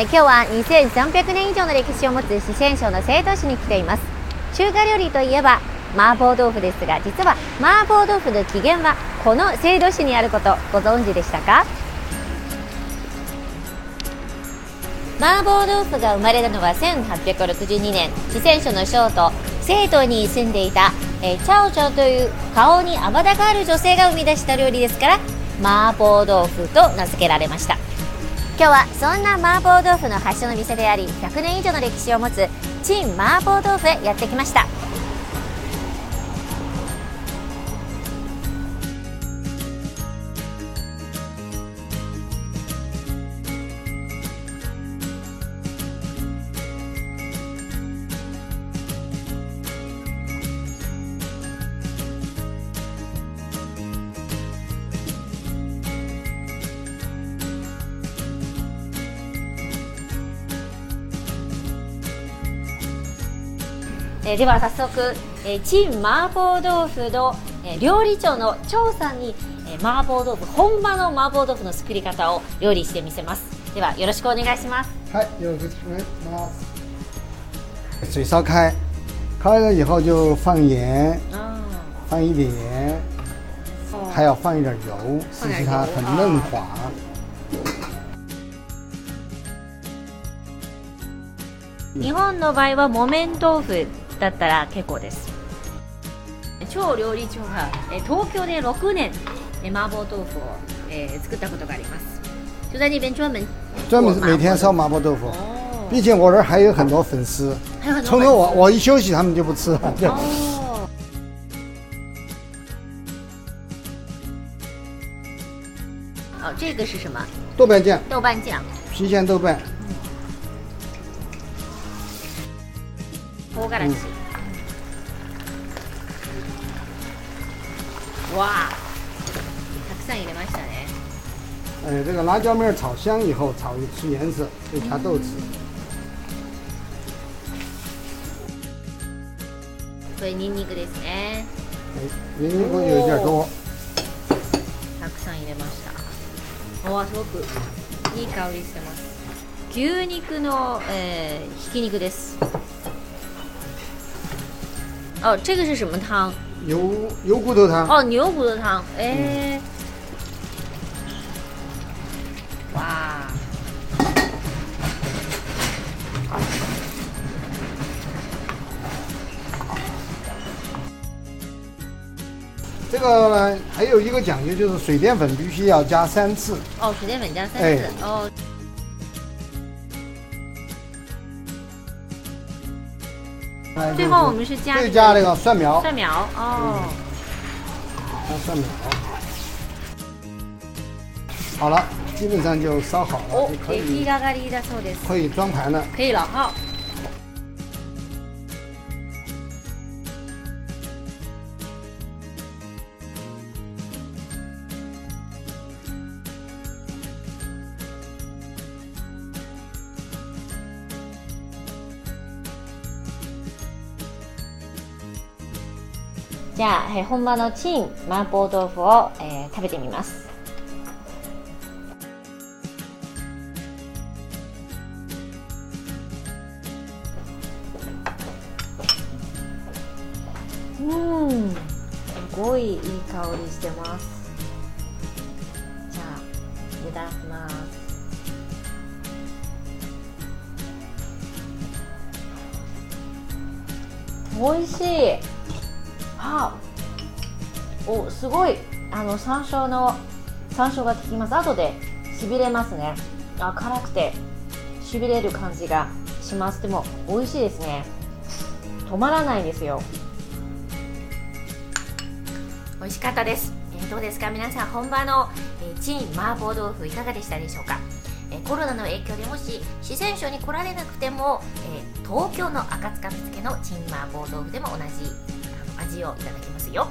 え今日は2300年以上の歴史を持つ四川省の成都市に来ています。中華料理といえば麻婆豆腐ですが実は麻婆豆腐の起源はこの成都市にあることご存知でしたか？麻婆豆腐が生まれたのは1862年。四川省の省都成都に住んでいた、え、チャオチャオという顔にあばたがある女性が生み出した料理ですから麻婆豆腐と名付けられました。今日はそんな麻婆豆腐の発祥の店であり100年以上の歴史を持つ陳麻婆豆腐へやってきました。えー、では早速、えー、陳麻婆豆腐の、えー、料理長の張さんに、えー、麻婆豆腐本場の麻婆豆腐の作り方を料理してみせます。ではよろしくお願いします。はいよろしくお願いします。水烧开开了以后就放盐、嗯、放一点盐、哦、还要放一点油使其它很嫩滑。日本の場合は木綿豆腐だったら結構です超料理長が東京で6年麻婆豆腐を、えー、作ったことがあります就在那边专门专门每天烧麻婆豆腐、哦、并且我这还有很多粉丝，从头我我一休息他们就不吃了。哦。哦，这个是什么？豆瓣酱。豆瓣酱。郫县豆瓣。唐辛子、うん、哇たくさん入れましたね哎，这个辣椒面炒香以后，炒出颜色，就加豆豉。これニンニクですね。はい、ニンニク有点多。たくさん入れました。わあ、すごくいい香りしてます。牛肉の、えー、ひき肉です。哦，这个是什么汤？牛牛骨头汤。哦，牛骨头汤，哎，哇！这个还有一个讲究，就是水淀粉必须要加三次。哦，水淀粉加三次，哦。最后我们是加加那个蒜苗，蒜苗哦，加蒜苗，好了，基本上就烧好了，就可以可以装盘了，可以了哈。じゃあ、えー、本場のチン麻婆豆腐を、えー、食べてみます。うん、すごいいい香りしてます。じゃあ、いただきます。美味しい。あおすごい。あの山椒の山椒が効きます。後でしびれますね。あ辛くてしびれる感じがします。でも美味しいですね。止まらないですよ。美味しかったです、えー、どうですか？皆さん本場の、えー、チン麻婆豆腐いかがでしたでしょうか？えコロナの影響でもし四川省に来られなくても、えー、東京の赤塚見附のチン麻婆豆腐でも同じ味をいただきますよ。